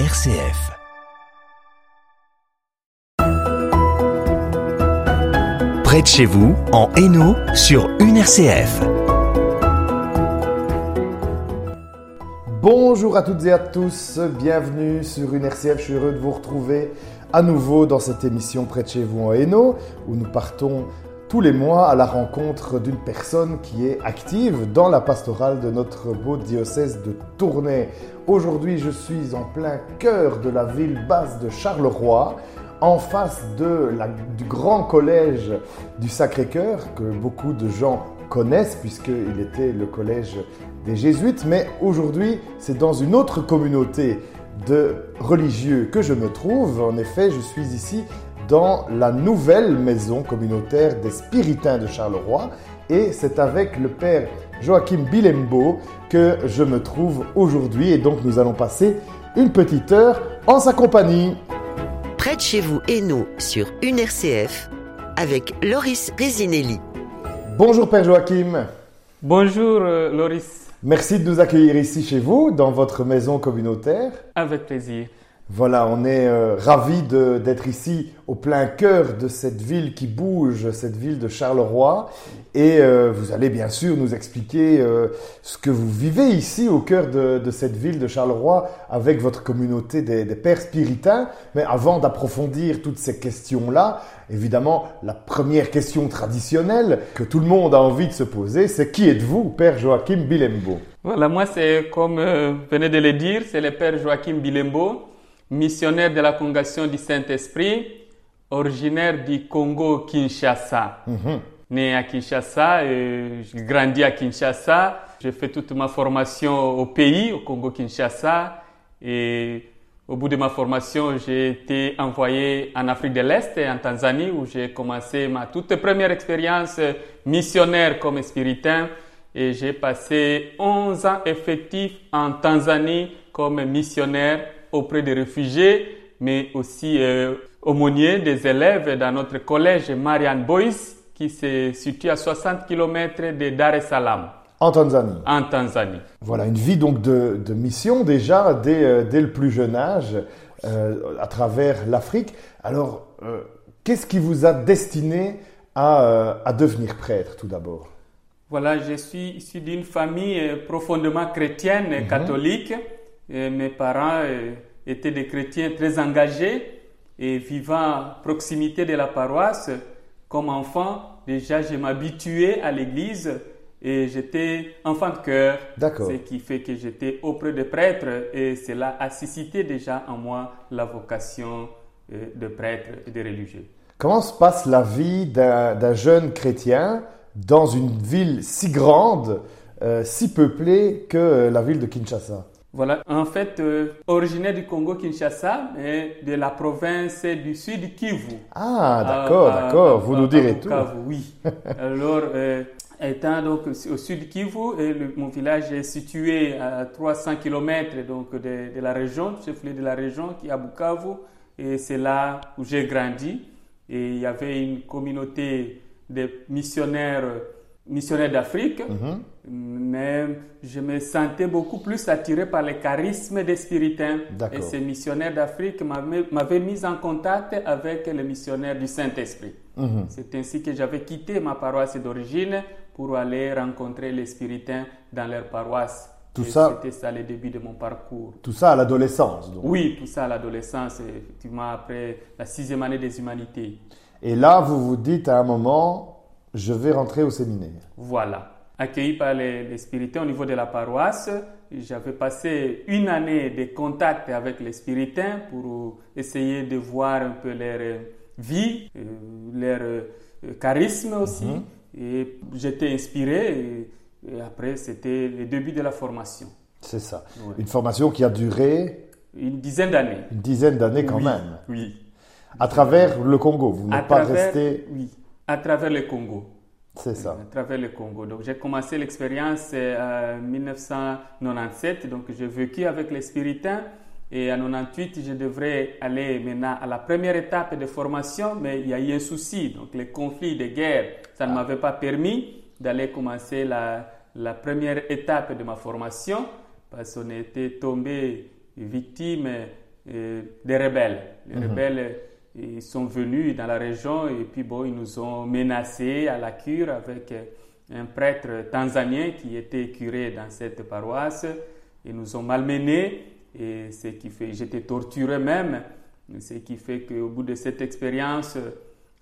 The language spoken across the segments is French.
RCF. Près de chez vous, en Hainaut, sur une RCF. Bonjour à toutes et à tous, bienvenue sur une RCF. Je suis heureux de vous retrouver à nouveau dans cette émission Près de chez vous en Hainaut, où nous partons les mois à la rencontre d'une personne qui est active dans la pastorale de notre beau diocèse de Tournai. Aujourd'hui, je suis en plein cœur de la ville basse de Charleroi, en face du grand collège du Sacré-Cœur, que beaucoup de gens connaissent puisqu'il était le collège des Jésuites, mais aujourd'hui, c'est dans une autre communauté de religieux que je me trouve. En effet, je suis ici dans la nouvelle maison communautaire des Spiritains de Charleroi. Et c'est avec le père Joachim Bilembo que je me trouve aujourd'hui. Et donc nous allons passer une petite heure en sa compagnie. Près de chez vous, Hainaut, sur une RCF, avec Loris Resinelli. Bonjour père Joachim. Bonjour euh, Loris. Merci de nous accueillir ici chez vous, dans votre maison communautaire. Avec plaisir. Voilà, on est euh, ravis de- d'être ici au plein cœur de cette ville qui bouge, cette ville de Charleroi. Et euh, vous allez bien sûr nous expliquer euh, ce que vous vivez ici au cœur de, de cette ville de Charleroi avec votre communauté des, des pères spiritains. Mais avant d'approfondir toutes ces questions-là, évidemment, la première question traditionnelle que tout le monde a envie de se poser, c'est qui êtes-vous, Père Joachim Bilembo? Voilà, moi c'est comme euh, venez de le dire, c'est le père Joachim Bilembo, missionnaire de la congrégation du Saint-Esprit, originaire du Congo Kinshasa. Né à Kinshasa, euh, j'ai grandi à Kinshasa, j'ai fait toute ma formation au pays, au Congo Kinshasa, et au bout de ma formation, j'ai été envoyé en Afrique de l'Est et en Tanzanie où j'ai commencé ma toute première expérience missionnaire comme spiritain. Et j'ai passé 11 ans effectifs en Tanzanie comme missionnaire auprès des réfugiés, mais aussi euh, aumônier des élèves dans notre collège Marianne Boys qui se situe à 60 km de Dar es Salaam En Tanzanie. en Tanzanie. Voilà, une vie donc de, de mission déjà dès, euh, dès le plus jeune âge euh, à travers l'Afrique. Alors, euh, qu'est-ce qui vous a destiné à, à devenir prêtre tout d'abord? Voilà, je suis issu d'une famille profondément chrétienne, et catholique. Et mes parents euh, étaient des chrétiens très engagés et vivant à proximité de la paroisse. Comme enfant, déjà, je m'habituais à l'église et j'étais enfant de cœur. D'accord. Ce qui fait que j'étais auprès des prêtres et cela a suscité déjà en moi la vocation euh, de prêtre et de religieux. Comment se passe la vie d'un jeune chrétien dans une ville si grande, euh, si peuplée que euh, la ville de Kinshasa? Voilà, en fait, euh, originaire du Congo Kinshasa, mais de la province du sud Kivu. Ah, d'accord, À- à- d'accord, vous à- nous direz tout. Bukavu, Oui. Alors, euh, étant donc au sud Kivu, et le- mon village est situé à 300 km donc de, de la région, chef-lieu de la région qui est à Bukavu, et c'est là où j'ai grandi. Et il y avait une communauté de missionnaires, missionnaires d'Afrique, Mhm. Mais je me sentais beaucoup plus attiré par le charisme des spiritains. Et ces missionnaires d'Afrique m'avaient mis en contact avec les missionnaires du Saint-Esprit. Mhm. C'est ainsi que j'avais quitté ma paroisse d'origine pour aller rencontrer les spiritains dans leur paroisse. Tout ça- C'était ça le début de mon parcours. Tout ça à l'adolescence. Oui, tout ça à l'adolescence, effectivement après la sixième année des humanités. Et là, vous vous dites à un moment, je vais rentrer au séminaire. Voilà. Accueilli par les, les spiritains au niveau de la paroisse, j'avais passé une année de contact avec les spiritains pour essayer de voir un peu leur euh, vie, euh, leur euh, charisme aussi. Et j'étais inspiré. Et, et après, c'était le début de la formation. C'est ça. Ouais. Une formation qui a duré Une dizaine d'années. une dizaine d'années quand Oui, même. Oui. À travers le Congo. Vous n'êtes pas resté. oui, à travers le Congo. C'est ça. À travers le Congo. Donc j'ai commencé l'expérience euh, en 1997. Donc j'ai vécu avec les Spiritains. Et en 98, je devrais aller maintenant à la première étape de formation, mais il y a eu un souci. Donc les conflits de guerre, ça ne m'avait pas permis d'aller commencer la, la première étape de ma formation parce qu'on était tombé victime euh, des rebelles. Les rebelles ils sont venus dans la région et puis bon, ils nous ont menacés à la cure avec un prêtre tanzanien qui était curé dans cette paroisse. Ils nous ont malmenés et ce qui fait, j'étais torturé même, ce qui fait qu'au bout de cette expérience,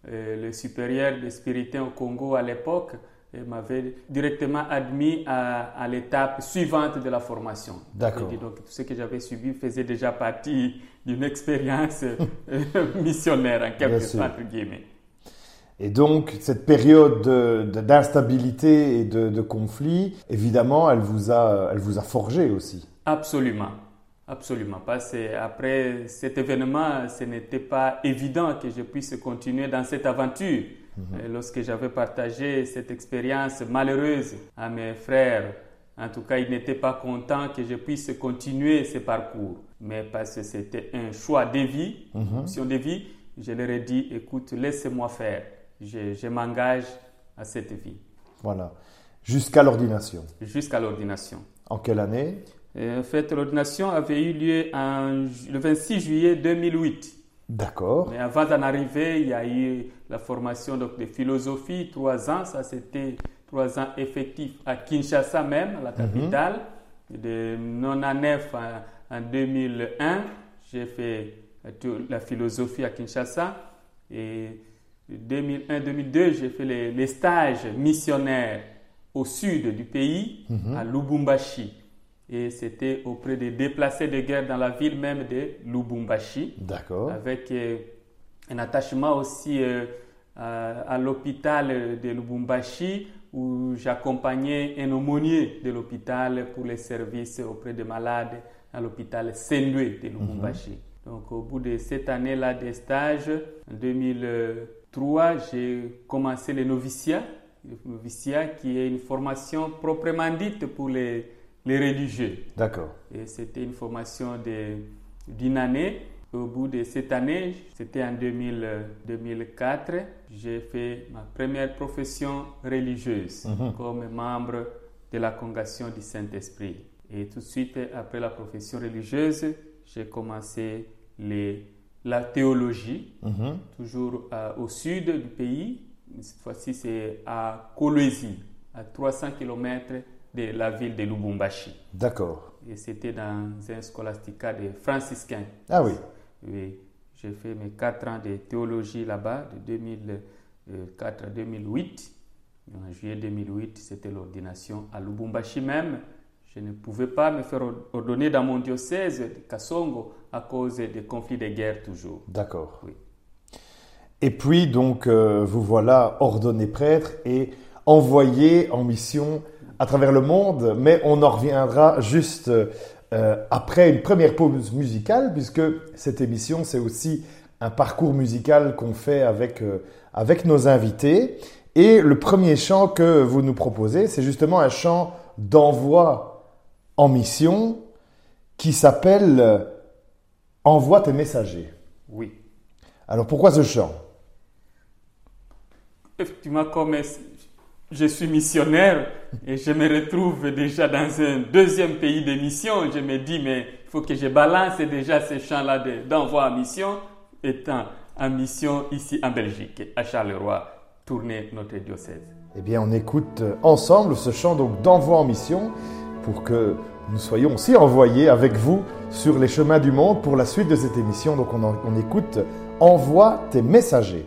euh, le supérieur des spiritains au Congo à l'époque euh, m'avait directement admis à, à l'étape suivante de la formation. D'accord. Donc tout ce que j'avais subi faisait déjà partie d'une expérience euh, missionnaire en quelque sorte, entre guillemets. Et donc, cette période d'instabilité et de, de, conflit, évidemment, elle vous a, elle vous a forgé aussi. Absolument. Absolument. Que après cet événement, ce n'était pas évident que je puisse continuer dans cette aventure. Mhm. Lorsque j'avais partagé cette expérience malheureuse à mes frères, en tout cas, ils n'étaient pas contents que je puisse continuer ce parcours. Mais parce que c'était un choix de vie, une Mhm. option de vie, je leur ai dit, écoute, laissez-moi faire je, je m'engage à cette vie. Voilà. Jusqu'à l'ordination. Jusqu'à l'ordination. En quelle année? En fait, l'ordination avait eu lieu en, le 26 juillet 2008. D'accord. Mais avant d'en arriver, il y a eu la formation donc, de philosophie, trois ans. Ça, c'était trois ans effectifs à Kinshasa même, la capitale. De 99 en, en 2001, j'ai fait la philosophie à Kinshasa. Et 2001-2002, j'ai fait les, les, stages missionnaires au sud du pays, Mhm. à Lubumbashi. Et c'était auprès des déplacés de guerre dans la ville même de Lubumbashi, D'accord. avec euh, un attachement aussi euh, à, l'hôpital de Lubumbashi, où j'accompagnais un aumônier de l'hôpital pour les services auprès des malades à l'hôpital Sendwe de Lubumbashi. Donc au bout de cette année-là des stages, en 2003, j'ai commencé le noviciat, le noviciat qui est une formation proprement dite pour les, les religieux. D'accord. Et c'était une formation d'une année. Au bout de cette année, c'était en 2000, euh, 2004, j'ai fait ma première profession religieuse Mhm. comme membre de la congrégation du Saint-Esprit. Et tout de suite, après la profession religieuse, j'ai commencé les, la théologie, Mhm. toujours euh, au sud du pays. Cette fois-ci, c'est à Kolwezi, à 300 km de la ville de Lubumbashi. D'accord. Et c'était dans un scolastica des franciscains. Ah oui. Oui, j'ai fait mes quatre ans de théologie là-bas, de 2004 à 2008. Et en juillet 2008, c'était l'ordination à Lubumbashi même. Je ne pouvais pas me faire ordonner dans mon diocèse de Kassongo à cause des conflits de guerre toujours. D'accord. Oui. Et puis, donc, euh, vous voilà ordonné prêtre et envoyé en mission à travers le monde, mais on en reviendra juste euh, après une première pause musicale, puisque cette émission, c'est aussi un parcours musical qu'on fait avec, euh, avec nos invités. Et le premier chant que vous nous proposez, c'est justement un chant d'envoi en mission qui s'appelle euh, Envoie tes messagers. Oui. Alors pourquoi ce chant? Effectivement, comme je suis missionnaire et je me retrouve déjà dans un deuxième pays de mission, je me dis, mais il faut que je balance déjà ces chants-là de- d'envoi en mission, étant en mission ici en Belgique, à Charleroi, tourner notre diocèse. Eh bien, on écoute ensemble ce chant d'envoi en mission pour que nous soyons aussi envoyés avec vous sur les chemins du monde pour la suite de cette émission. Donc, on écoute Envoie tes messagers.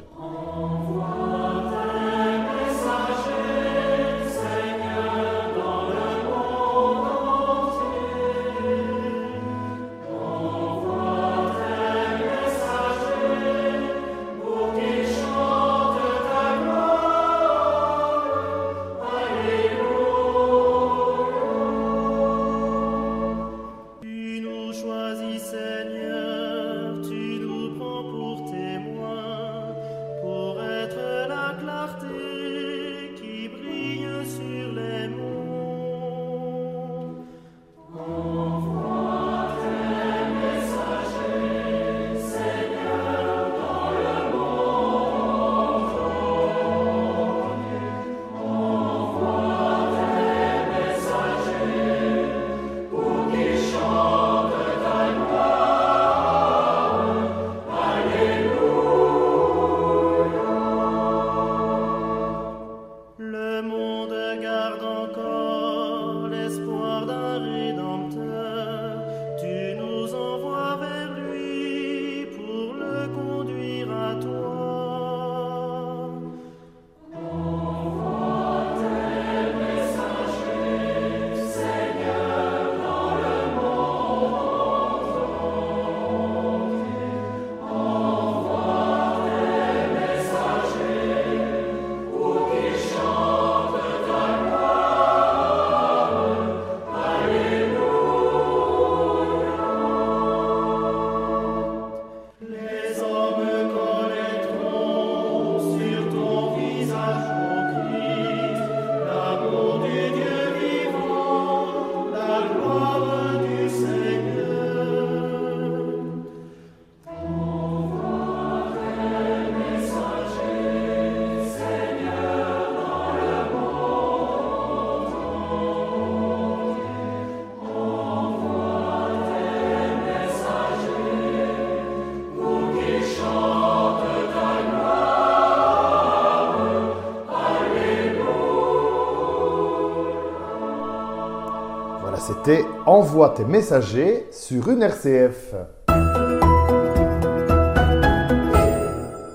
Envoie tes messagers sur une RCF.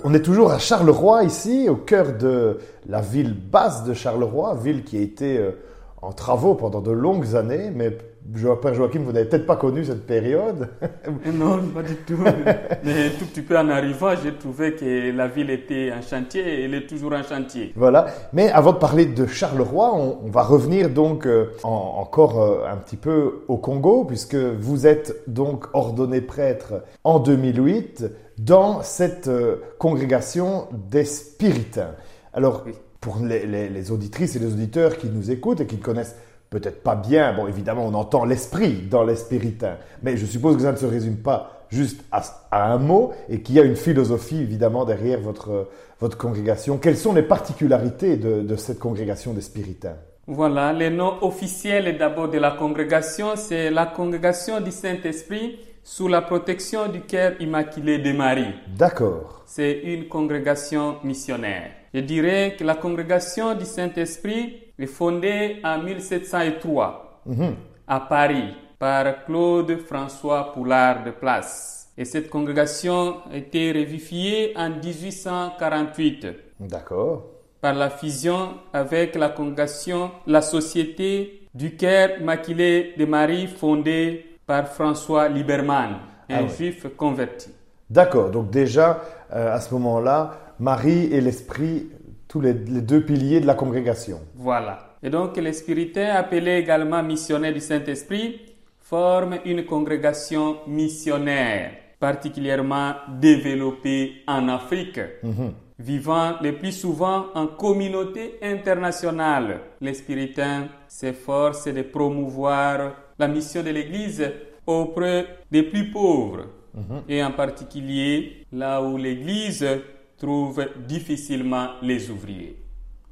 On est toujours à Charleroi ici, au cœur de la ville basse de Charleroi, ville qui a été euh, en travaux pendant de longues années, mais Père Joachim, vous n'avez peut-être pas connu cette période. non, pas du tout. Mais tout petit peu en arrivant, j'ai trouvé que la ville était en chantier et elle est toujours en chantier. Voilà. Mais avant de parler de Charleroi, on, va revenir donc euh, encore euh, un petit peu au Congo, puisque vous êtes donc ordonné prêtre en 2008 dans cette euh, congrégation des spiritains. Alors, pour les, les auditrices et les auditeurs qui nous écoutent et qui connaissent peut-être pas bien. Bon, évidemment, on entend l'esprit dans l'espéritain, mais je suppose que ça ne se résume pas juste à, un mot et qu'il y a une philosophie, évidemment, derrière votre, votre congrégation. Quelles sont les particularités de, de cette congrégation des spiritains? Voilà, le nom officiel d'abord de la congrégation, c'est la congrégation du Saint-Esprit sous la protection du cœur immaculé de Marie. D'accord. C'est une congrégation missionnaire. Je dirais que la congrégation du Saint-Esprit est fondée en 1703 mhm. à Paris par Claude François Poulard de Place. Et cette congrégation a été revivifiée en 1848. D'accord. Par la fusion avec la congrégation La Société du Caire Maquillé de Marie fondée par François Liberman, un ah juif converti. D'accord, donc déjà euh, à ce moment-là, Marie et l'Esprit, tous les, deux piliers de la congrégation. Voilà. Et donc les spiritains, appelés également missionnaires du Saint-Esprit, forment une congrégation missionnaire particulièrement développée en Afrique. Mhm. Vivant le plus souvent en communauté internationale, les spiritains s'efforcent de promouvoir la mission de l'Église auprès des plus pauvres, mhm. et en particulier là où l'Église trouve difficilement les ouvriers.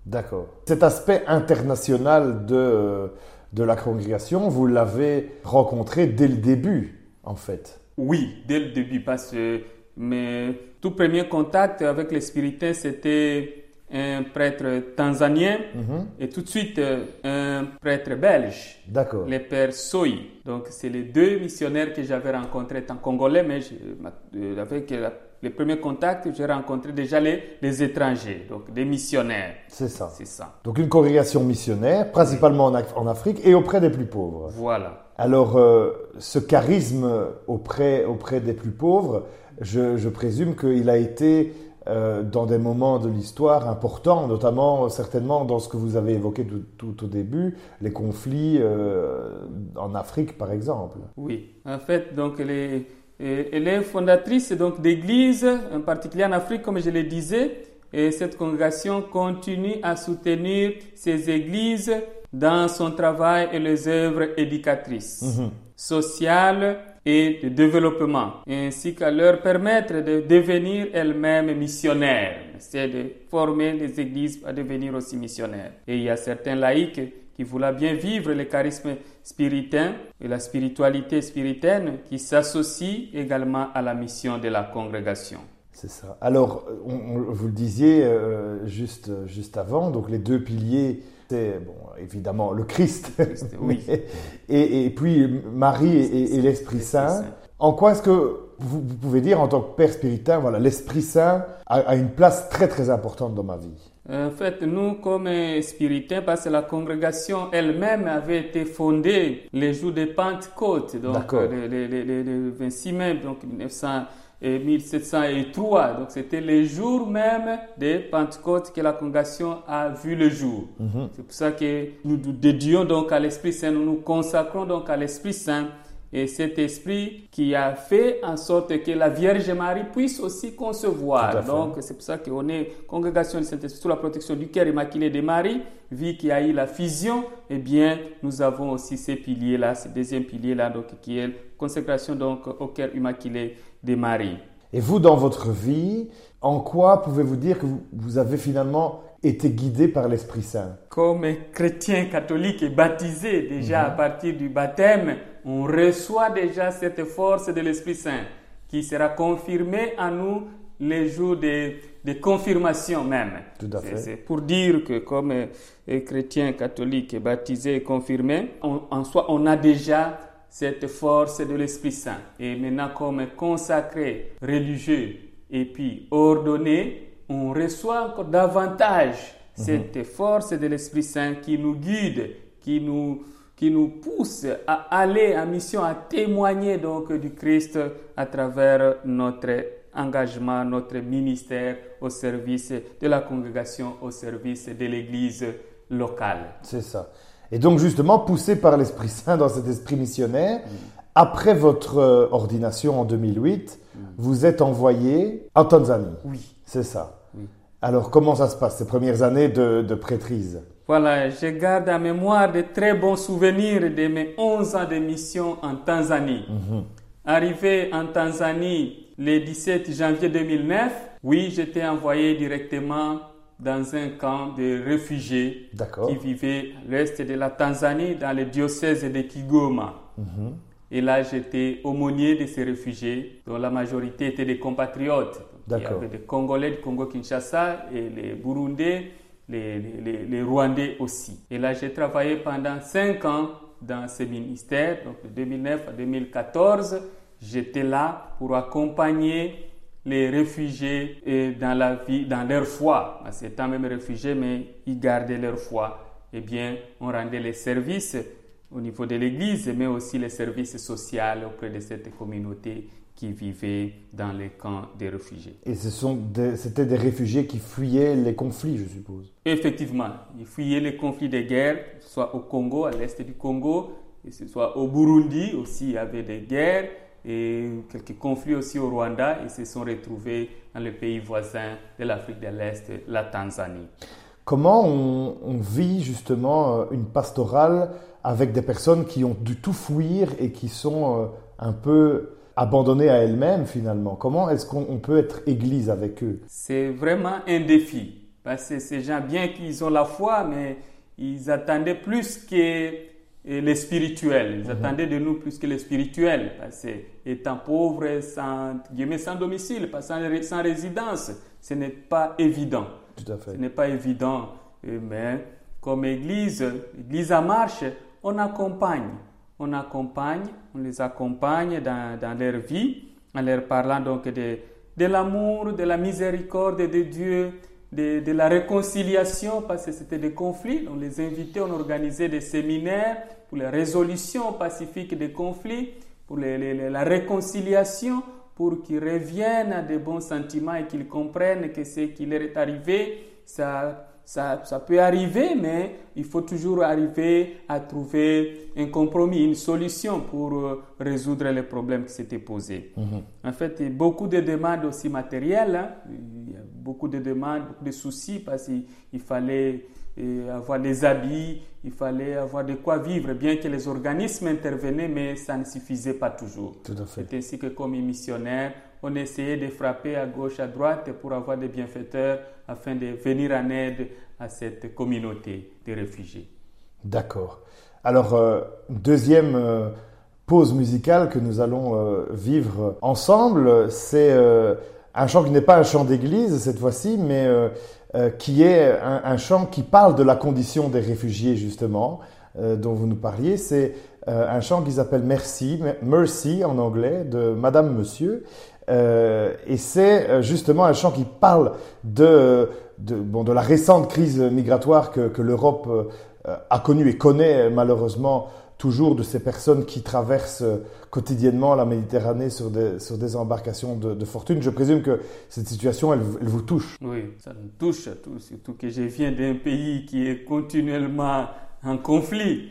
D'accord. Cet aspect international de, de la congrégation, vous l'avez rencontré dès le début, en fait. Oui, dès le début, parce que mes tout premier contact avec les spiritains, c'était un prêtre tanzanien mhm. et tout de suite euh, un prêtre belge. D'accord. Le père Soy. Donc, c'est les deux missionnaires que j'avais rencontrés en congolais, mais euh, avec les premiers contacts, j'ai rencontré déjà les, les, étrangers, donc des missionnaires. C'est ça. C'est ça. Donc, une congrégation missionnaire, principalement en, en, Afrique et auprès des plus pauvres. Voilà. Alors, euh, ce charisme auprès, auprès des plus pauvres, je, je présume qu'il a été euh, dans des moments de l'histoire importants, notamment certainement dans ce que vous avez évoqué tout, au début, les conflits euh, en Afrique par exemple. Oui, en fait, donc elle est, fondatrice donc d'églises, en particulier en Afrique, comme je le disais, et cette congrégation continue à soutenir ces églises dans son travail et les œuvres éducatrices, mhm. sociales et de développement, ainsi qu'à leur permettre de devenir elles-mêmes missionnaires. C'est de former les églises à devenir aussi missionnaires. Et il y a certains laïcs qui voulaient bien vivre le charisme spiritain et la spiritualité spiritaine qui s'associent également à la mission de la congrégation. C'est ça. Alors, vous le disiez euh, juste, juste avant, donc les deux piliers c'est bon, évidemment le Christ, oui. et, puis Marie et, l'Esprit Saint. En quoi est-ce que vous, pouvez dire en tant que Père spiritain, voilà, l'Esprit Saint a, une place très très importante dans ma vie? En fait, nous comme spiritains, parce que la congrégation elle-même avait été fondée les jours de Pentecôte, donc le, le, 26 mai donc 1900 et 1703. Donc c'était le jour même de Pentecôte que la congrégation a vu le jour. Mhm. C'est pour ça que nous nous dédions donc à l'Esprit Saint, nous nous consacrons donc à l'Esprit Saint et cet esprit qui a fait en sorte que la Vierge Marie puisse aussi concevoir. Donc, c'est pour ça qu'on est congrégation du Saint-Esprit sous la protection du cœur immaculé de Marie. Vu qu'il y a eu la fusion, eh bien, nous avons aussi ces piliers-là, ces deuxième pilier-là, donc, qui est consécration donc, au cœur immaculé de Marie. Et vous, dans votre vie, en quoi pouvez-vous dire que vous avez finalement été guidé par l'Esprit Saint Comme chrétien catholique et baptisé déjà à mhm. partir du baptême, on reçoit déjà cette force de l'Esprit Saint qui sera confirmée en nous les jours de, de confirmation même. Tout à fait. C'est pour dire que comme euh, chrétien catholique baptisé et confirmé, on- en soi, on a déjà cette force de l'Esprit Saint. Et maintenant, comme consacré, religieux et puis ordonné, on reçoit encore davantage cette force de l'Esprit Saint qui nous guide, qui nous, qui nous pousse à aller en mission, à témoigner donc du Christ à travers notre engagement, notre ministère au service de la congrégation, au service de l'Église locale. C'est ça. Et donc justement, poussé par l'Esprit Saint dans cet esprit missionnaire, après votre euh, ordination en 2008, vous êtes envoyé en Tanzanie. Oui. C'est ça. Alors comment ça se passe ces premières années de, de prêtrise Voilà, je garde en mémoire de très bons souvenirs de mes 11 ans de mission en Tanzanie. Arrivé en Tanzanie le 17 janvier 2009, oui, j'étais envoyé directement dans un camp de réfugiés qui vivaient à l'est de la Tanzanie, dans le diocèse de Kigoma. Et là, j'étais aumônier de ces réfugiés, dont la majorité étaient des compatriotes. Il y avait des Congolais du Congo-Kinshasa et les Burundais, les, les- les- les Rwandais aussi. Et là, j'ai travaillé pendant cinq ans dans ce ministère, donc de 2009 à 2014. J'étais là pour accompagner les réfugiés dans la vie, dans leur foi. Que Étant même réfugiés, mais ils gardaient leur foi. Eh bien, on rendait les services au niveau de l'Église, mais aussi les services sociaux auprès de cette communauté qui vivait dans les camps des réfugiés. Et ce sont des- c'était des réfugiés qui fuyaient les conflits, je suppose. Effectivement, ils fuyaient les conflits de guerre, soit au Congo, à l'est du Congo, et ce soit au Burundi aussi, il y avait des guerres, et quelques conflits aussi au Rwanda, ils se sont retrouvés dans le pays voisin de l'Afrique de l'Est, la Tanzanie. Comment on, on vit justement euh, une pastorale avec des personnes qui ont dû tout fuir et qui sont euh, un peu abandonnées à elles-mêmes finalement Comment est-ce qu'on on peut être église avec eux? C'est vraiment un défi. Parce que ces gens, bien qu'ils ont la foi, mais ils attendaient plus que euh, le spirituel. Ils attendaient de nous plus que le spirituel. Parce que étant pauvres, sans, sans domicile, sans, sans résidence, ce n'est pas évident. Tout à fait. Ce n'est pas évident. Mais comme Église, Église en marche, on accompagne. On accompagne, on les accompagne dans, dans leur vie, en leur parlant donc de, de l'amour, de la miséricorde de Dieu, de, de la réconciliation, parce que c'était des conflits. On les invitait, on organisait des séminaires pour la résolution pacifique des conflits, pour la réconciliation, pour qu'ils reviennent à de bons sentiments et qu'ils comprennent que ce qui leur est arrivé, ça, ça, ça peut arriver, mais il faut toujours arriver à trouver un compromis, une solution pour euh, résoudre les problèmes qui s'étaient posés. En fait, il y a beaucoup de demandes aussi matérielles, hein. il y a beaucoup de demandes, beaucoup de soucis parce qu'il il fallait euh, avoir des habits, il fallait avoir de quoi vivre, bien que les organismes intervenaient, mais ça ne suffisait pas toujours. Tout à fait. C'est ainsi que comme missionnaire, on essayait de frapper à gauche, à droite pour avoir des bienfaiteurs afin de venir en aide à cette communauté de réfugiés. D'accord. Alors, euh, deuxième euh, pause musicale que nous allons euh, vivre ensemble, c'est un chant qui n'est pas un chant d'église cette fois-ci, mais qui est un, chant qui parle de la condition des réfugiés justement, dont vous nous parliez. C'est un chant qui s'appelle Merci, Mercy en anglais, de Madame Monsieur. Euh, et c'est euh, justement un chant qui parle de, bon, de la récente crise migratoire que, l'Europe euh, a connue et connaît malheureusement toujours de ces personnes qui traversent quotidiennement la Méditerranée sur des, embarcations de, fortune. Je présume que cette situation, elle, vous touche. Oui, ça nous touche à tous, surtout que je viens d'un pays qui est continuellement en conflit.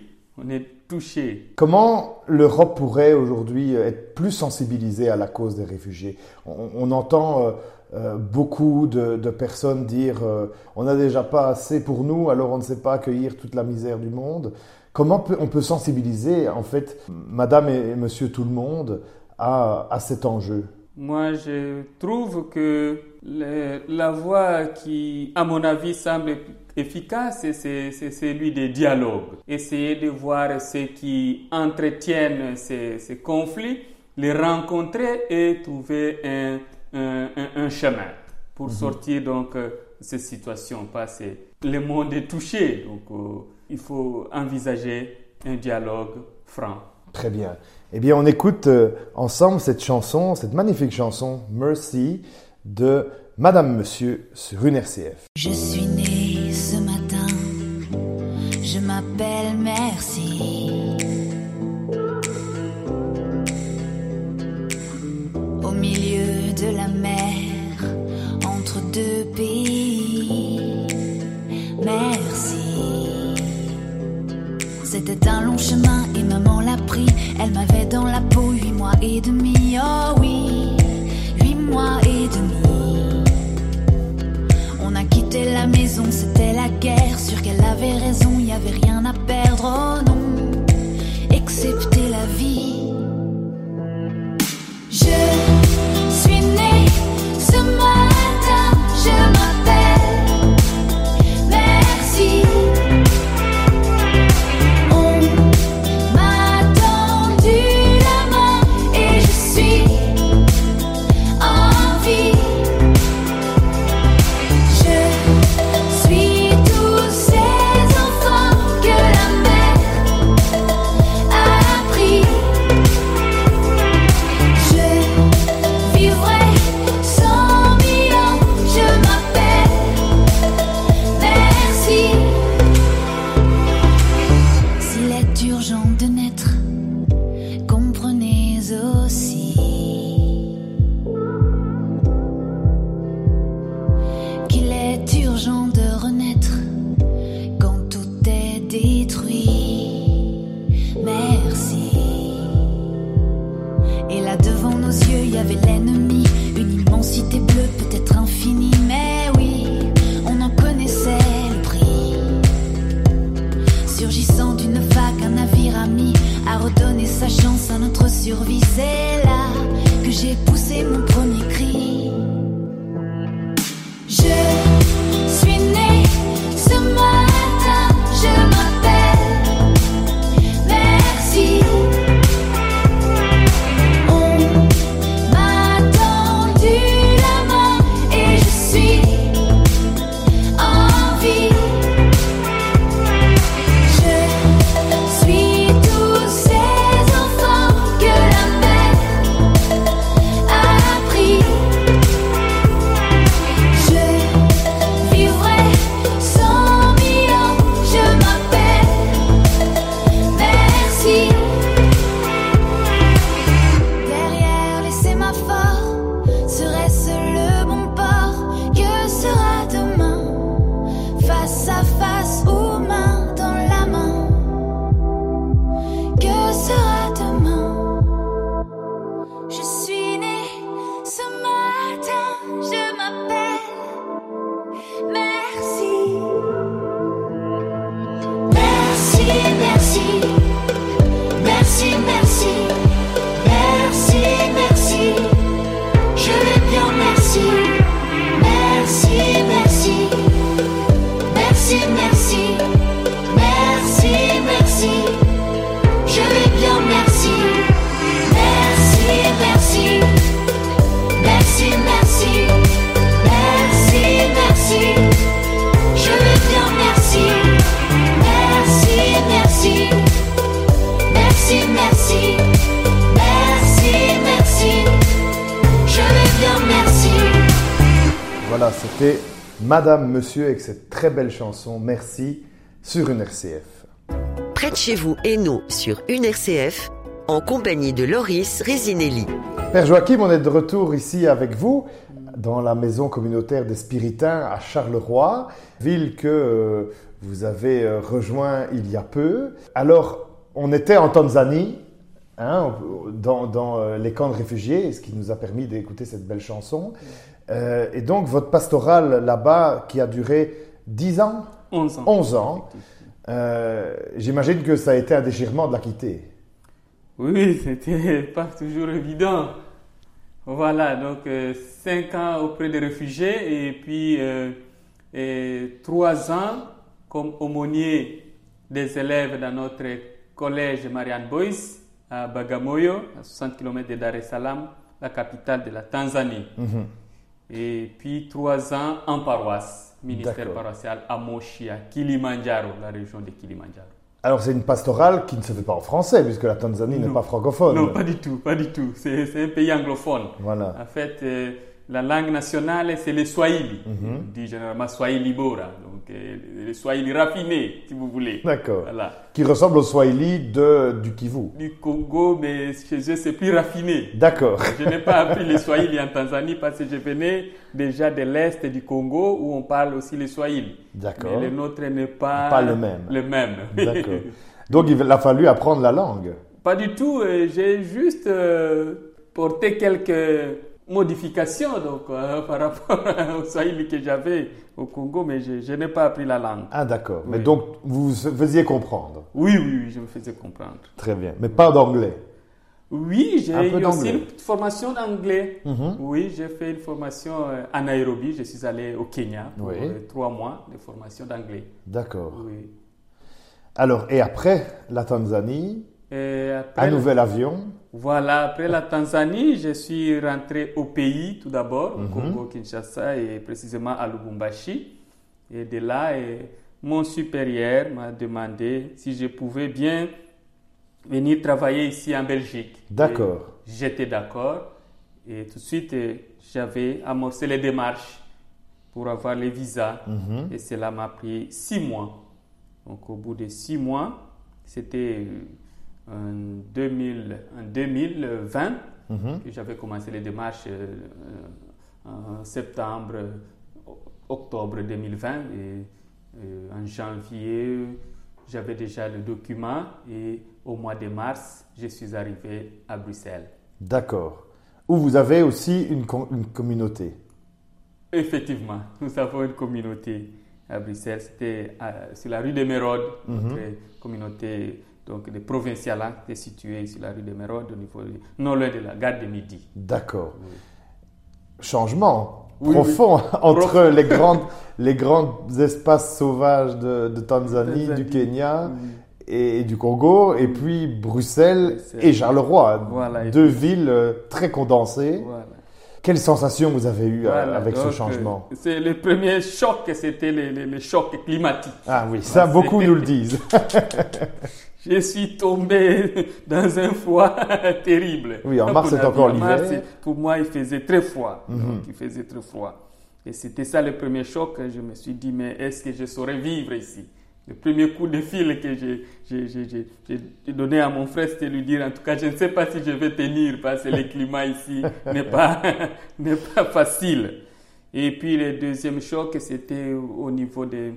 Comment l'Europe pourrait aujourd'hui être plus sensibilisée à la cause des réfugiés? On, on entend euh, euh, beaucoup de, de, personnes dire euh, on n'a déjà pas assez pour nous, alors on ne sait pas accueillir toute la misère du monde. Comment peut, on peut sensibiliser en fait Madame et, et Monsieur tout le monde à, à cet enjeu? Moi, je trouve que le, la voie qui, à mon avis, semble efficace, c'est celui des dialogues. Essayer de voir ceux qui entretiennent ces, ces conflits, les rencontrer et trouver un, un, un- un chemin pour sortir donc euh, de cette situation. Parce que le monde est touché, donc euh, il faut envisager un dialogue franc. Très bien. Eh bien, on écoute euh, ensemble cette chanson, cette magnifique chanson Mercy de Madame Monsieur sur une RCF. Je suis née ce matin, je m'appelle Merci. Au milieu de la mer, entre deux pays. Merci. C'était un long chemin et maman l'a pris. Elle m'avait dans la peau huit mois et demi. Oh oui, On a quitté la maison, c'était la guerre. Sûr qu'elle avait raison, y avait rien à perdre, oh non, excepté Madame Monsieur avec cette très belle chanson Merci sur une RCF. Près de chez vous, Hainaut sur une RCF, en compagnie de Loris Résinelli. Père Joachim, on est de retour ici avec vous dans la maison communautaire des Spiritains à Charleroi, ville que euh, vous avez euh, rejoint il y a peu. Alors, on était en Tanzanie, hein, dans, dans, euh, les camps de réfugiés, ce qui nous a permis d'écouter cette belle chanson. Euh, et donc, votre pastorale là-bas, qui a duré 10 ans? 11 ans. 11 ans. Euh, J'imagine que ça a été un déchirement de la quitter. Oui, c'était pas toujours évident. Voilà, donc euh, cinq ans auprès des réfugiés et puis euh, et trois ans comme aumônier des élèves dans notre collège Marianne Boyce à Bagamoyo, à 60 km de Dar es Salaam, la capitale de la Tanzanie. Et puis trois ans en paroisse, ministère paroissial à Moshi, à Kilimanjaro, la région de Kilimanjaro. Alors c'est une pastorale qui ne se fait pas en français puisque la Tanzanie n'est pas francophone. Non, pas du tout, pas du tout. C'est c'est un pays anglophone. Voilà. En fait, euh, la langue nationale, c'est le Swahili. Mhm. On dit généralement Swahili Bora, donc euh, le Swahili raffiné, si vous voulez. D'accord. Voilà. Qui ressemble au Swahili de, du Kivu. Du Congo, mais chez eux, c'est plus raffiné. D'accord. Je n'ai pas appris le Swahili en Tanzanie parce que je venais déjà de l'Est du Congo où on parle aussi le Swahili. D'accord. Mais le nôtre n'est pas, Pas le même. Le même. D'accord. Donc il a fallu apprendre la langue. Pas du tout. euh, J'ai juste euh, porté quelques modifications donc, euh, par rapport au Swahili que j'avais au Congo, mais je, je n'ai pas appris la langue. Ah d'accord. Mais donc vous vous faisiez comprendre. Oui, oui, oui, je me faisais comprendre. Très bien. Mais pas d'anglais. Oui, j'ai eu aussi une formation d'anglais. Mhm. Oui, j'ai fait une formation euh, en Nairobi. Je suis allé au Kenya pour Oui. euh, trois mois de formation d'anglais. D'accord. Oui. Alors et après la Tanzanie, Et après, un nouvel avion? Voilà, après la Tanzanie, je suis rentré au pays tout d'abord, au Congo-Kinshasa et précisément à Lubumbashi. Et de là, mon supérieur m'a demandé si je pouvais bien venir travailler ici en Belgique. D'accord. J'étais d'accord. Et tout de suite, j'avais amorcé les démarches pour avoir les visas. Mhm. Et cela m'a pris six mois. Donc, au bout de six mois, c'était en, 2000 en 2020 Mhm. que j'avais commencé les démarches euh, euh, en septembre, octobre 2020. Et euh, en janvier, j'avais déjà le document. Et au mois de mars, je suis arrivé à Bruxelles. D'accord. Où vous avez aussi une, com- une communauté. Effectivement, nous avons une communauté à Bruxelles. C'était à- sur la rue de Mérode, notre communauté donc, de provinciales qui est située sur la rue de Mérode, au niveau non loin de la gare de Midi. D'accord. Changement Oui, profond entre Profond. les grandes les grands espaces sauvages de, de Tanzanie, Tanzanie, du Kenya et, du Congo, et puis Bruxelles Bruxelles. et Charleroi, Voilà, et deux puis- villes euh, très condensées. Voilà. Quelle sensation vous avez eue euh, Voilà, avec ce donc, changement euh, C'est le premier choc, c'était le, le- le choc climatique. Ah oui, ça c'est- beaucoup nous le disent. Je suis tombé dans un froid terrible. Oui, en mars, c'est encore l'hiver. Pour moi, il faisait très froid. Mhm. Donc, il faisait très froid. Et c'était ça le premier choc. Je me suis dit, mais est-ce que je saurais vivre ici? Le premier coup de fil que j'ai- donné à mon frère, c'était lui dire, en tout cas, je ne sais pas si je vais tenir parce que le climat ici n'est pas, pas facile. Et puis le deuxième choc, c'était au niveau de, de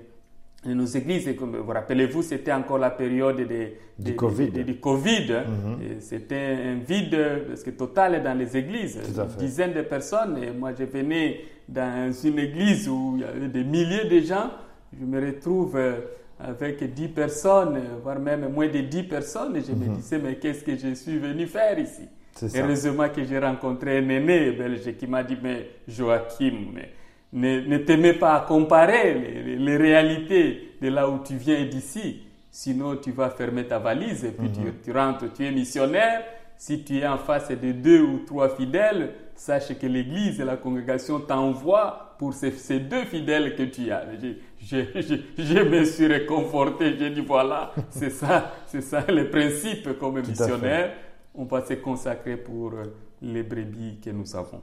nos églises. Et comme vous rappelez-vous, c'était encore la période de, de- Du Covid. de- du Covid. Mhm. C'était un vide presque total dans les églises. Tout à fait. Une dizaine de personnes. Et moi, je venais dans une église où il y avait des milliers de gens. Je me retrouve euh, avec 10 personnes, voire même moins de 10 personnes. Et je me disais, mais qu'est-ce que je suis venu faire ici? Mhm. Heureusement que j'ai rencontré un aîné belge qui m'a dit, mais Joachim, mais ne, ne te mets pas à comparer les, les- les réalités de là où tu viens et d'ici. Sinon, tu vas fermer ta valise et puis Mhm. tu, tu rentres, tu es missionnaire. Si tu es en face de deux ou trois fidèles, sache que l'Église et la congrégation t'envoient pour ces, ces deux fidèles que tu as. Je, je, je, je me suis réconforté, j'ai dit voilà, c'est ça, c'est ça le principe comme missionnaire. On va se consacrer pour euh, les brebis que nous avons.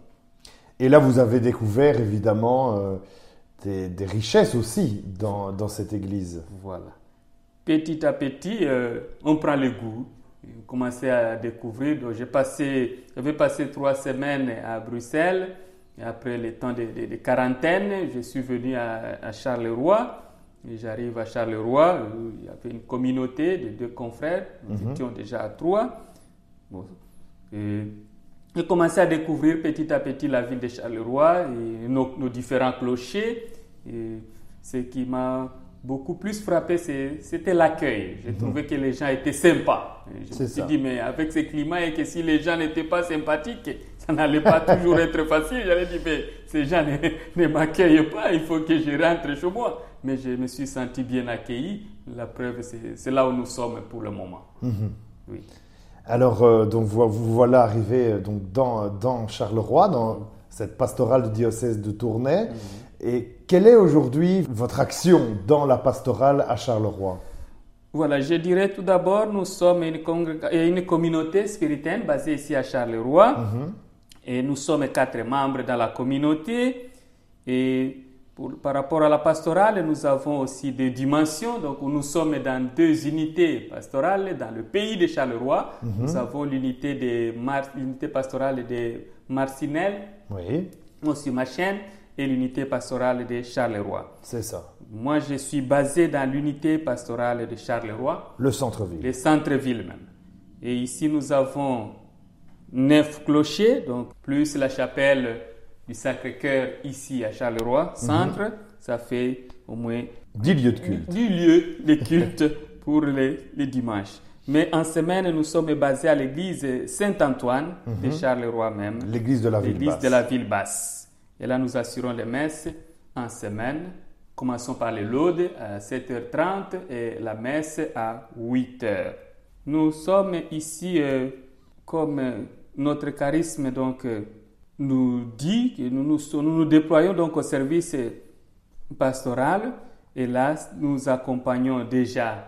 Et là, vous avez découvert évidemment euh, des, des richesses aussi dans, dans cette église. Voilà. Petit à petit, euh, on prend le goût. On commençait à découvrir. J'ai passé, j'avais passé trois semaines à Bruxelles. Et après le temps de, de- de quarantaine, je suis venu à, à Charleroi. J'arrive à Charleroi. où Il y avait une communauté de deux confrères. Nous étions déjà à trois. Bon. Et j'ai commencé à découvrir petit à petit la ville de Charleroi et nos, nos différents clochers. Et ce qui m'a beaucoup plus frappé, c'était l'accueil. J'ai trouvé que les gens étaient sympas. Je me suis ça. dit, mais avec ce climat et que si les gens n'étaient pas sympathiques, ça n'allait pas toujours être facile. J'allais dire, mais ces gens ne, ne m'accueillent pas, il faut que je rentre chez moi. Mais je me suis senti bien accueilli. La preuve, c'est là où nous sommes pour le moment. Oui. Alors, euh, donc, vous, vous voilà arrivé euh, donc, dans, dans Charleroi, dans cette pastorale du diocèse de Tournai. Et quelle est aujourd'hui votre action dans la pastorale à Charleroi? Voilà, je dirais tout d'abord, nous sommes une, une communauté spirituelle basée ici à Charleroi. Et nous sommes quatre membres dans la communauté. Et pour- par rapport à la pastorale, nous avons aussi des dimensions. Donc, nous sommes dans deux unités pastorales. Dans le pays de Charleroi, nous avons l'unité, pastorale de Marcinelle, Oui, aussi ma chaîne, et l'unité pastorale de Charleroi. c'est ça. Moi, je suis basé dans l'unité pastorale de Charleroi, Le centre-ville. le centre-ville même. Et ici, nous avons neuf clochers, donc plus la chapelle du Sacré-Cœur ici à Charleroi, centre, ça fait au moins 10 lieux de culte. du lieu de culte pour les, les dimanches. Mais en semaine, nous sommes basés à l'église Saint-Antoine de Charleroi même, L'église de la ville l'église basse. de la ville basse. Et là, nous assurons les messes en semaine. Commençons par les laudes à 7h30 et la messe à 8h. Nous sommes ici euh, comme euh, notre charisme donc euh, nous dit que nous nous, nous nous déployons donc au service pastoral et là nous accompagnons déjà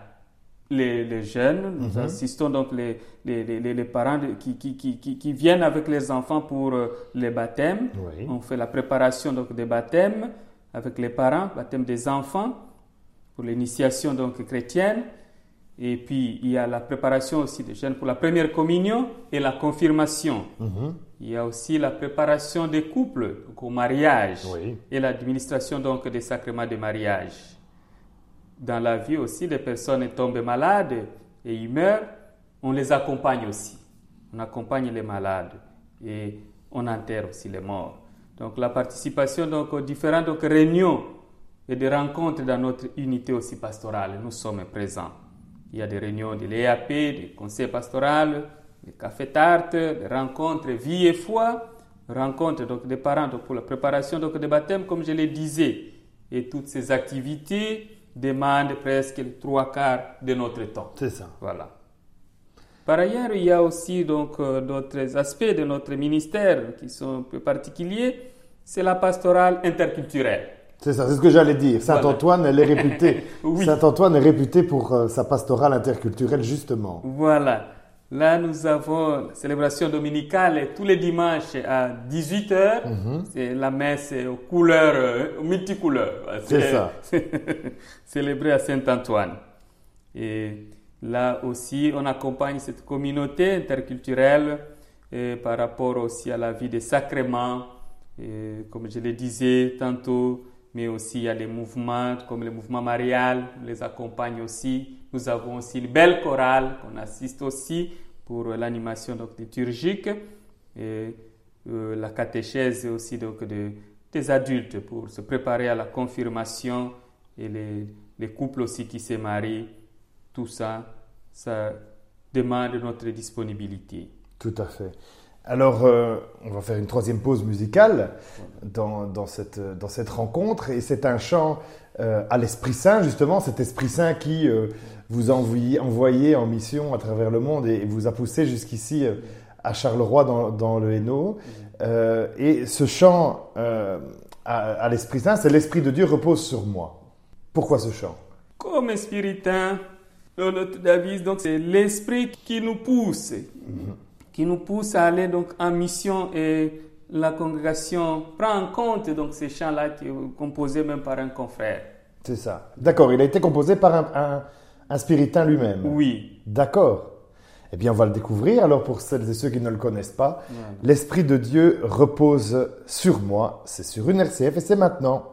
les, les jeunes, nous assistons donc les, les, les, les- parents de- qui, qui, qui, qui, viennent avec les enfants pour euh, les baptêmes. Oui. On fait la préparation donc des baptêmes avec les parents, baptême des enfants pour l'initiation donc chrétienne. Et puis il y a la préparation aussi des jeunes pour la première communion et la confirmation. Il y a aussi la préparation des couples donc au mariage Oui. et l'administration donc des sacrements de mariage. Dans la vie aussi, des personnes tombent malades et ils meurent, on les accompagne aussi. On accompagne les malades et on enterre aussi les morts. Donc la participation donc, aux différentes donc, réunions et des rencontres dans notre unité aussi pastorale, nous sommes présents. Il y a des réunions de l'EAP, des conseils pastoraux, des cafés tartes, des rencontres vie et foi, rencontres donc des parents donc, pour la préparation donc, des baptêmes, comme je le disais. Et toutes ces activités demandent presque les trois quarts de notre temps. C'est ça. Voilà. Par ailleurs, il y a aussi donc euh, d'autres aspects de notre ministère qui sont un peu particuliers. C'est la pastorale interculturelle. C'est ça, c'est ce que j'allais dire. Saint-Antoine, elle est réputée. Oui. Saint-Antoine est réputé pour euh, sa pastorale interculturelle, justement. Voilà. Là, nous avons la célébration dominicale tous les dimanches à 18h. C'est la messe aux couleurs, euh, aux multicouleurs. C'est ça. Célébrée à Saint-Antoine. Et là aussi, on accompagne cette communauté interculturelle euh, par rapport aussi à la vie des sacrements, euh, comme je le disais tantôt, mais aussi il y a des mouvements comme le mouvement marial, on les accompagne aussi. Nous avons aussi une belle chorale qu'on assiste aussi pour l'animation donc, liturgique et euh, la catéchèse aussi donc, de, des adultes pour se préparer à la confirmation et les, les couples aussi qui se marient. Tout ça, ça demande notre disponibilité. Tout à fait. Alors, euh, on va faire une troisième pause musicale dans, dans, cette, dans cette rencontre. Et c'est un chant euh, à l'Esprit Saint, justement, cet Esprit Saint qui euh, vous a envoyé, envoyé en mission à travers le monde et, vous a poussé jusqu'ici à Charleroi dans, dans le Hainaut. Et ce chant à, à l'Esprit Saint, c'est l'Esprit de Dieu repose sur moi. Pourquoi ce chant? Comme spiritain, dans notre devise, donc c'est l'esprit qui nous pousse, qui nous pousse à aller donc en mission et la congrégation prend en compte donc ces chants-là qui sont composés même par un confrère. C'est ça. D'accord, il a été composé par un, un, un spiritain lui-même. Oui. D'accord. Eh bien, on va le découvrir. Alors, pour celles et ceux qui ne le connaissent pas, l'Esprit de Dieu repose sur moi. C'est sur une RCF et c'est maintenant.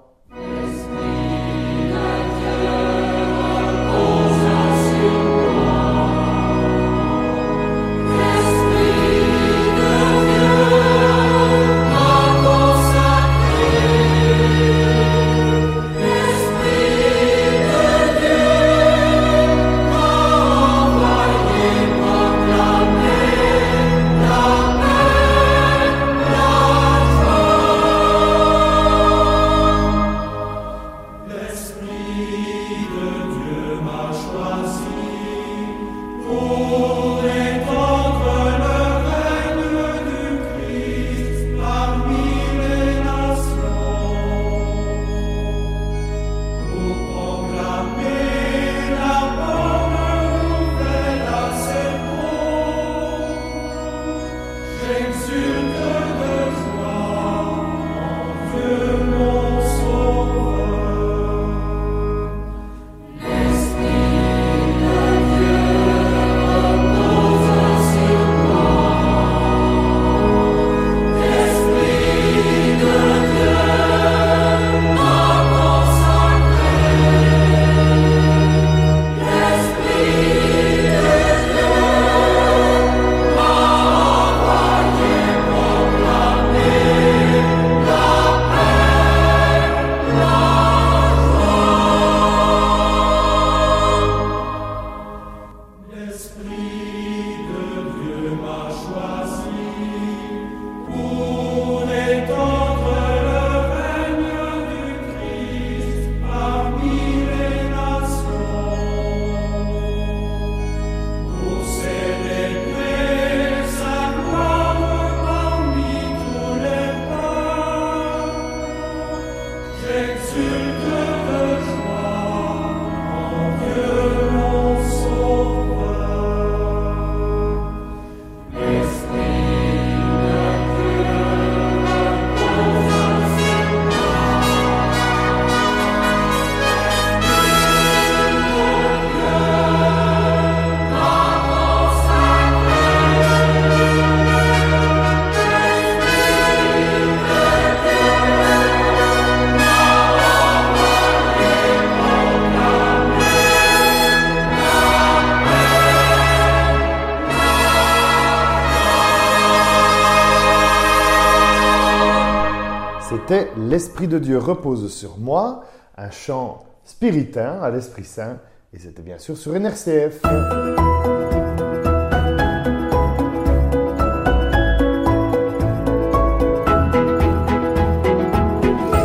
L'Esprit de Dieu repose sur moi, un chant spiritain à l'Esprit Saint, et c'était bien sûr sur NRCF.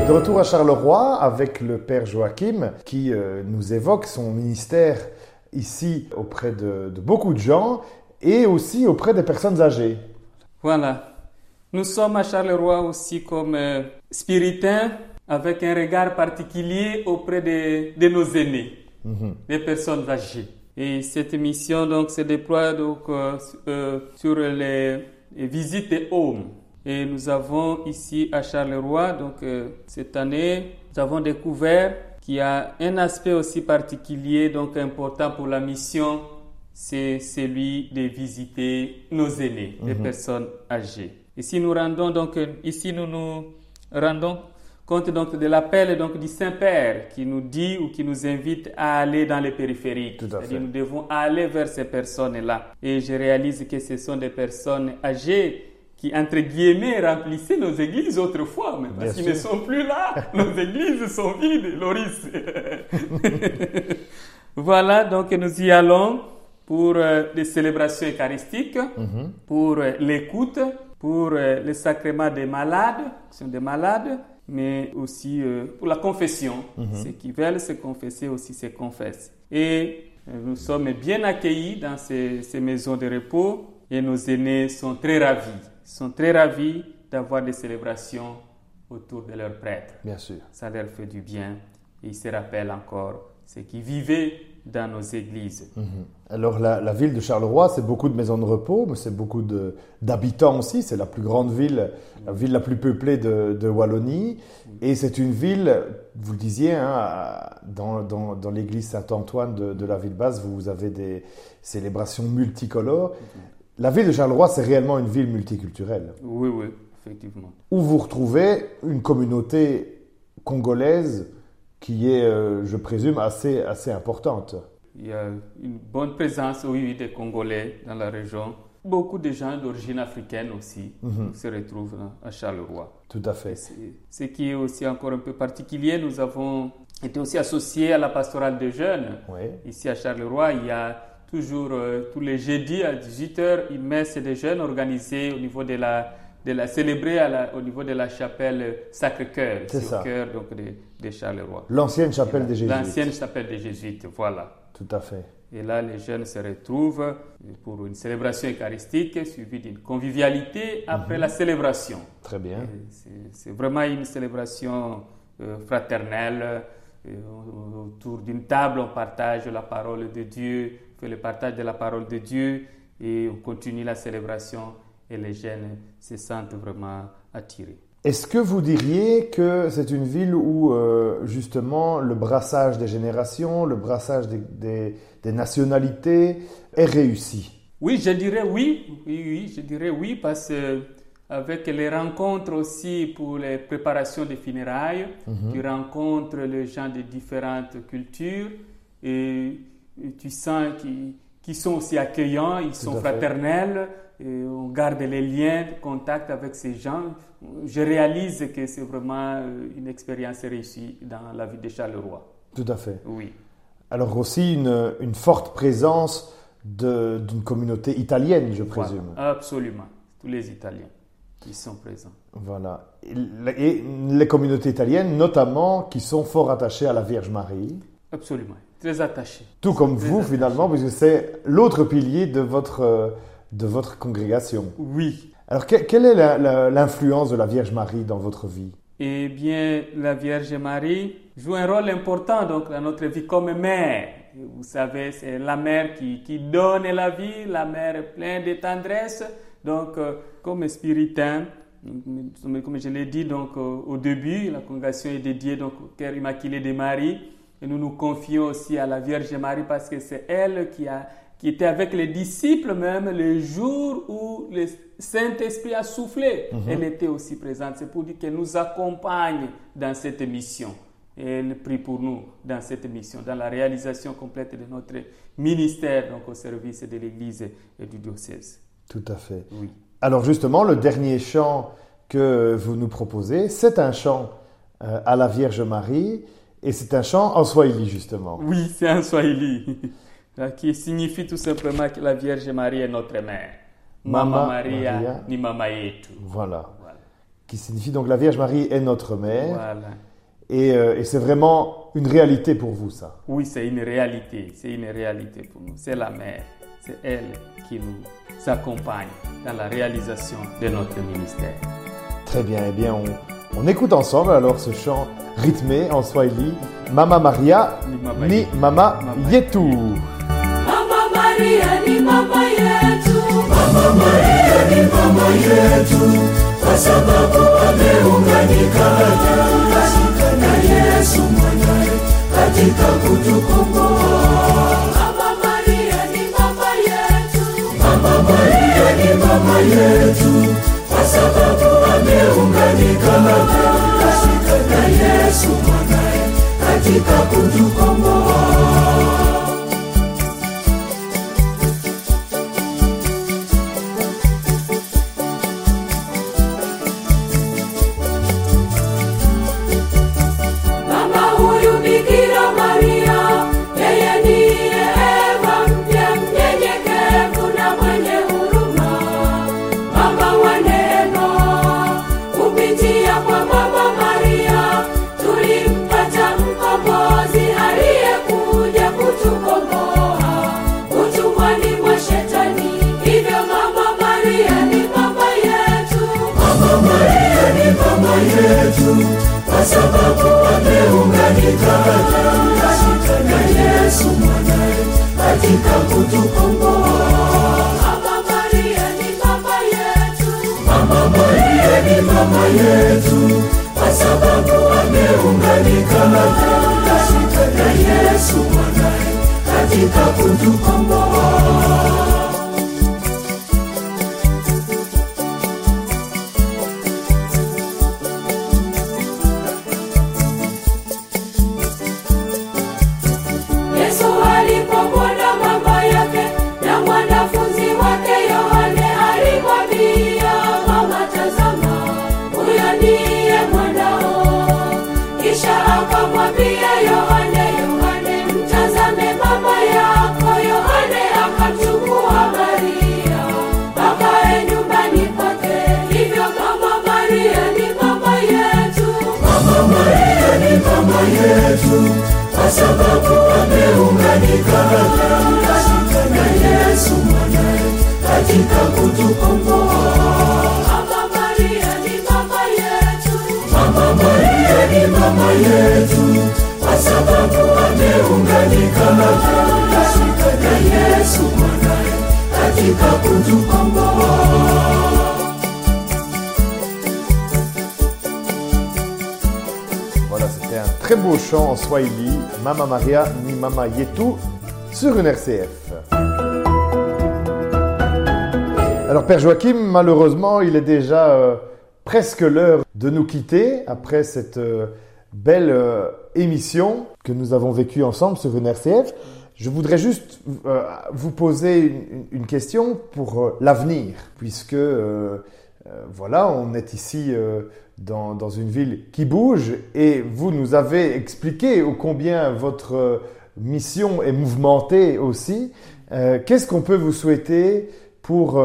De retour à Charleroi avec le Père Joachim qui euh, nous évoque son ministère ici auprès de, de beaucoup de gens et aussi auprès des personnes âgées. Voilà. Nous sommes à Charleroi aussi comme euh, spiritains avec un regard particulier auprès de, de nos aînés, des personnes âgées. Et cette mission donc se déploie donc euh, euh, sur les, les visites des homes. Et nous avons ici à Charleroi donc cette année nous avons découvert qu'il y a un aspect aussi particulier donc important pour la mission, c'est celui de visiter nos aînés, les personnes âgées. Ici nous rendons donc ici nous nous rendons compte donc de l'appel donc du Saint-Père qui nous dit ou qui nous invite à aller dans les périphériques. C'est-à-dire nous devons aller vers ces personnes-là. Et je réalise que ce sont des personnes âgées qui, entre guillemets, remplissaient nos églises autrefois, mais parce qu'ils ne sont plus là. Nos églises sont vides, Loris. voilà, donc nous y allons pour euh, des célébrations eucharistiques, pour euh, l'écoute, pour euh, le sacrement des malades, qui sont des malades, mais aussi euh, pour la confession. Ceux qui veulent se confesser aussi se confessent. Et euh, nous sommes bien accueillis dans ces, ces maisons de repos et nos aînés sont très ravis, sont très ravis d'avoir des célébrations autour de leur prêtre. Bien sûr. Ça leur fait du bien et ils se rappellent encore ce qui vivaient dans nos églises. Alors la, la ville de Charleroi, c'est beaucoup de maisons de repos, mais c'est beaucoup d'habitants aussi. C'est la plus grande ville, la ville la plus peuplée de, de Wallonie. Et c'est une ville, vous le disiez, hein, dans, dans- dans l'église Saint-Antoine de, de la ville basse, vous avez des célébrations multicolores. La ville de Charleroi, c'est réellement une ville multiculturelle, Oui, oui, effectivement. où vous retrouvez une communauté congolaise qui est, euh, je présume, assez, assez importante. Il y a une bonne présence, oui, des Congolais dans la région. Beaucoup de gens d'origine africaine aussi se retrouvent à Charleroi. Tout à fait. Ce qui est aussi encore un peu particulier, nous avons été aussi associés à la pastorale des jeunes. Oui. Ici à Charleroi, il y a toujours, euh, tous les jeudis à 18h, une messe des jeunes organisée au niveau de la, de la à la- au niveau de la chapelle Sacré-Cœur, au cœur donc, de, de Charleroi. L'ancienne chapelle des Jésuites. L'ancienne chapelle des Jésuites, voilà. Tout à fait. Et là, les jeunes se retrouvent pour une célébration eucharistique suivie d'une convivialité après la célébration. Très bien. C'est vraiment une célébration euh, fraternelle. Et autour d'une table, on partage la parole de Dieu, on fait le partage de la parole de Dieu et on continue la célébration et les jeunes se sentent vraiment attirés. Est-ce que vous diriez que c'est une ville où euh, justement le brassage des générations, le brassage des, des- des nationalités est réussi? Oui, je dirais oui, oui, oui, je dirais oui, parce que avec les rencontres aussi pour les préparations des funérailles, tu rencontres les gens de différentes cultures et, tu sens qu'ils qu'ils sont aussi accueillants, ils sont fraternels, et on garde les liens de contact avec ces gens. Je réalise que c'est vraiment euh, une expérience réussie dans la vie de Charleroi. Tout à fait. Oui. Alors aussi une, une forte présence d'une communauté italienne, je Voilà. présume. Absolument. Tous les Italiens qui sont présents. Voilà. Et, les communautés italiennes, notamment, qui sont fort attachées à la Vierge Marie, Absolument. Très attaché. tout comme vous attaché. finalement, puisque c'est l'autre pilier de votre, euh, de votre congrégation. Oui. Alors que- quelle est l'influence de la Vierge Marie dans votre vie? Eh bien, la Vierge Marie joue un rôle important donc, dans notre vie comme mère. Vous savez, c'est la mère qui, qui donne la vie, la mère pleine de tendresse. Donc, euh, comme spiritain, comme je l'ai dit donc, euh, au début, la congrégation est dédiée donc, au cœur immaculé de Marie. Et nous nous confions aussi à la Vierge Marie parce que c'est elle qui, a, qui était avec les disciples même le jour où le Saint-Esprit a soufflé. Elle était aussi présente. C'est pour dire qu'elle nous accompagne dans cette mission. Et elle prie pour nous dans cette mission, dans la réalisation complète de notre ministère donc au service de l'Église et du diocèse. Tout à fait. Oui. Alors justement, le dernier chant que vous nous proposez, c'est un chant euh, à la Vierge Marie et c'est un chant en Swahili justement. Oui, c'est un Swahili qui signifie tout simplement que la Vierge Marie est notre mère. Mama, Maria, Maria. ni mama yetu. Voilà. Voilà. Qui signifie donc la Vierge Marie est notre mère. Voilà. Et, euh, et c'est vraiment une réalité pour vous, ça. Oui, c'est une réalité. C'est une réalité pour nous. C'est la mère. C'est elle qui nous accompagne dans la réalisation de notre ministère. Très bien. Eh bien, on, on écoute ensemble alors ce chant rythmé en Swahili. Mama Maria Ni mama ni yetu. Mama Mama Yetu. Mama Maria ni mama yetu. Mama Maria ni mama yetu. Kwa sababu ameunganika na Yesu mwanae katika kutukomboa. Mama Maria ni mama yetu. Mama Maria ni mama yetu. Kwa sababu ameunganika na Yesu mwanae katika kutukomboa. Yetu kwa sababu ameunganika na Yesu mwanae katika kutukomboa. Mama Maria ni mama yetu, kwa sababu ameunganika na Yesu mwanae katika kutukomboa. Yetu kwa sababu ameunganika na Yesu mwanae katika kutukomboa. Mama Maria ni mama yetu, Mama Maria ni mama yetu kwa sababu ameunganika na Yesu mwanae katika kutukomboa. C'était un très beau chant en Swahili. Mama Maria ni Mama Yetu sur une RCF. Alors, Père Joachim, malheureusement, il est déjà euh, presque l'heure de nous quitter après cette euh, belle euh, émission que nous avons vécue ensemble sur une RCF. Je voudrais juste vous poser une, question pour l'avenir, puisque euh, voilà, on est ici euh, dans, une ville qui bouge et vous nous avez expliqué ô combien votre euh, mission est mouvementée aussi. Qu'est-ce qu'on peut vous souhaiter pour,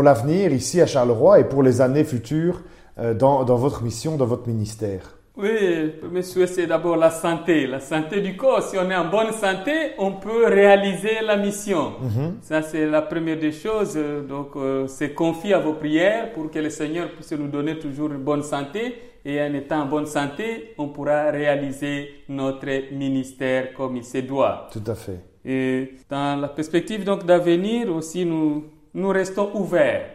l'avenir ici à Charleroi et pour les années futures dans votre mission, dans votre ministère? Oui, le premier souhait, c'est d'abord la santé, la santé du corps. Si on est en bonne santé, on peut réaliser la mission. Ça, c'est la première des choses. Donc, euh, c'est confier à vos prières pour que le Seigneur puisse nous donner toujours une bonne santé. Et en étant en bonne santé, on pourra réaliser notre ministère comme il se doit. Tout à fait. Et dans la perspective donc d'avenir aussi, nous, nous restons ouverts.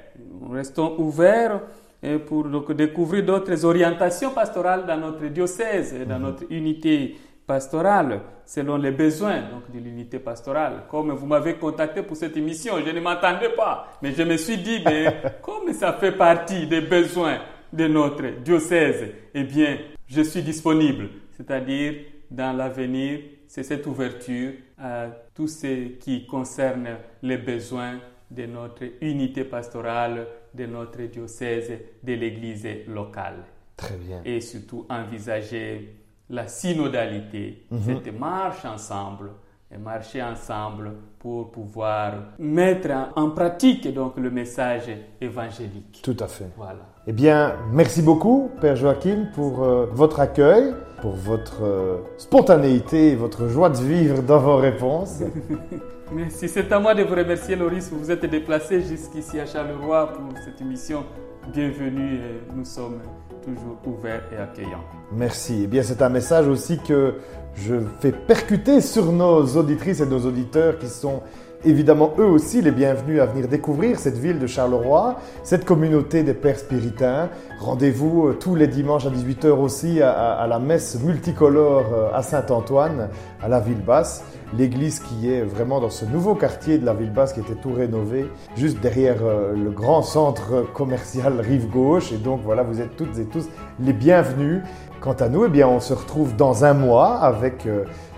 Nous restons ouverts euh, pour donc, découvrir d'autres orientations pastorales dans notre diocèse et dans notre unité pastorale, selon les besoins donc, de l'unité pastorale. Comme vous m'avez contacté pour cette émission, je ne m'attendais pas, mais je me suis dit, mais comme ça fait partie des besoins de notre diocèse, eh bien, je suis disponible. C'est-à-dire, dans l'avenir, c'est cette ouverture à tout ce qui concerne les besoins de notre unité pastorale de notre diocèse, de l'Église locale. Très bien. Et surtout envisager la synodalité, cette marche ensemble, et marcher ensemble pour pouvoir mettre en- en pratique donc le message évangélique. Tout à fait. Voilà. Eh bien, merci beaucoup, Père Joachim, pour euh, votre accueil, pour votre euh, spontanéité et votre joie de vivre dans vos réponses. Merci. C'est à moi de vous remercier, Loris. Vous vous êtes déplacé jusqu'ici à Charleroi pour cette émission. Bienvenue et nous sommes toujours ouverts et accueillants. Merci. Eh bien, c'est un message aussi que je fais percuter sur nos auditrices et nos auditeurs qui sont évidemment eux aussi les bienvenus à venir découvrir cette ville de Charleroi, cette communauté des Pères Spiritains. Rendez-vous euh, tous les dimanches à 18h aussi à, à- la messe multicolore euh, à Saint-Antoine, à la ville basse. L'église qui est vraiment dans ce nouveau quartier de la ville basse qui était tout rénové, juste derrière euh, le grand centre commercial Rive Gauche. Et donc voilà, vous êtes toutes et tous les bienvenus. Quant à nous, eh bien, on se retrouve dans un mois avec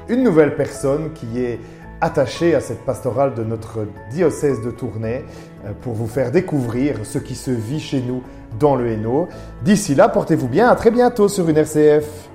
une nouvelle personne qui est attachée à cette pastorale de notre diocèse de Tournai euh, pour vous faire découvrir ce qui se vit chez nous dans le Hainaut. D'ici là, portez-vous bien. À très bientôt sur une RCF.